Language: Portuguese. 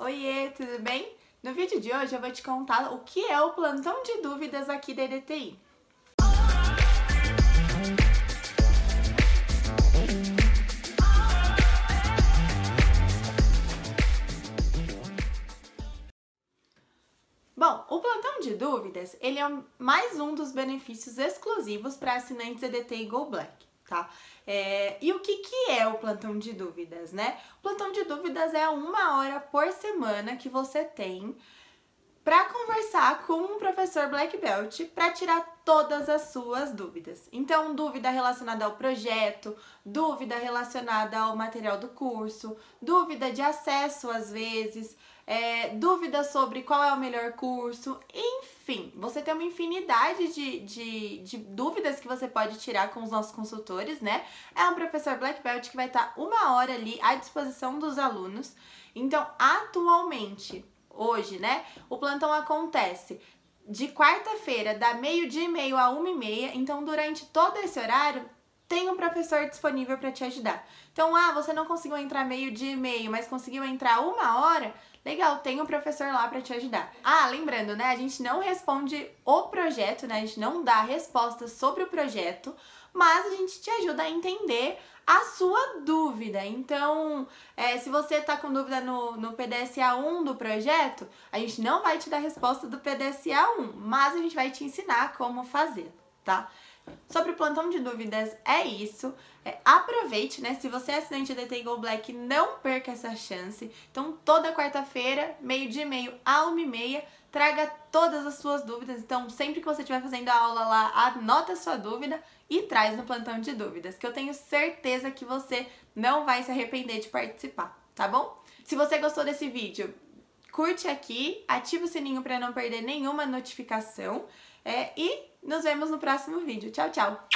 Oiê, tudo bem? No vídeo de hoje eu vou te contar o que é o plantão de dúvidas aqui da EDTI. Bom, o plantão de dúvidas, ele é mais um dos benefícios exclusivos para assinantes EDTI Go Black tá? É, e o que, que é o plantão de dúvidas, né? O plantão de dúvidas é uma hora por semana que você tem para conversar com um professor Black Belt para tirar todas as suas dúvidas. Então, dúvida relacionada ao projeto, dúvida relacionada ao material do curso, dúvida de acesso às vezes, é, dúvidas sobre qual é o melhor curso, enfim, você tem uma infinidade de, de, de, dúvidas que você pode tirar com os nossos consultores, né? É um professor Black Belt que vai estar uma hora ali à disposição dos alunos. Então, atualmente, hoje, né, o plantão acontece de quarta-feira, da meio-dia e meio a uma e meia. Então, durante todo esse horário, tem um professor disponível para te ajudar. Então, ah, você não conseguiu entrar meio dia e meio, mas conseguiu entrar uma hora, legal, tem um professor lá para te ajudar. Ah, lembrando, né, a gente não responde o projeto, né, a gente não dá respostas sobre o projeto, mas a gente te ajuda a entender a sua dúvida. Então, é, se você está com dúvida no, no PDSA 1 do projeto, a gente não vai te dar resposta do PDSA 1, mas a gente vai te ensinar como fazer, tá? Sobre o plantão de dúvidas é isso. É, aproveite, né? Se você é assinante da DT Go Black, não perca essa chance. Então, toda quarta-feira, meio dia e meio a uma e meia, traga todas as suas dúvidas. Então, sempre que você estiver fazendo a aula lá, anota a sua dúvida e traz no plantão de dúvidas, que eu tenho certeza que você não vai se arrepender de participar, tá bom? Se você gostou desse vídeo, curte aqui, ativa o sininho para não perder nenhuma notificação é, e nos vemos no próximo vídeo. Tchau, tchau!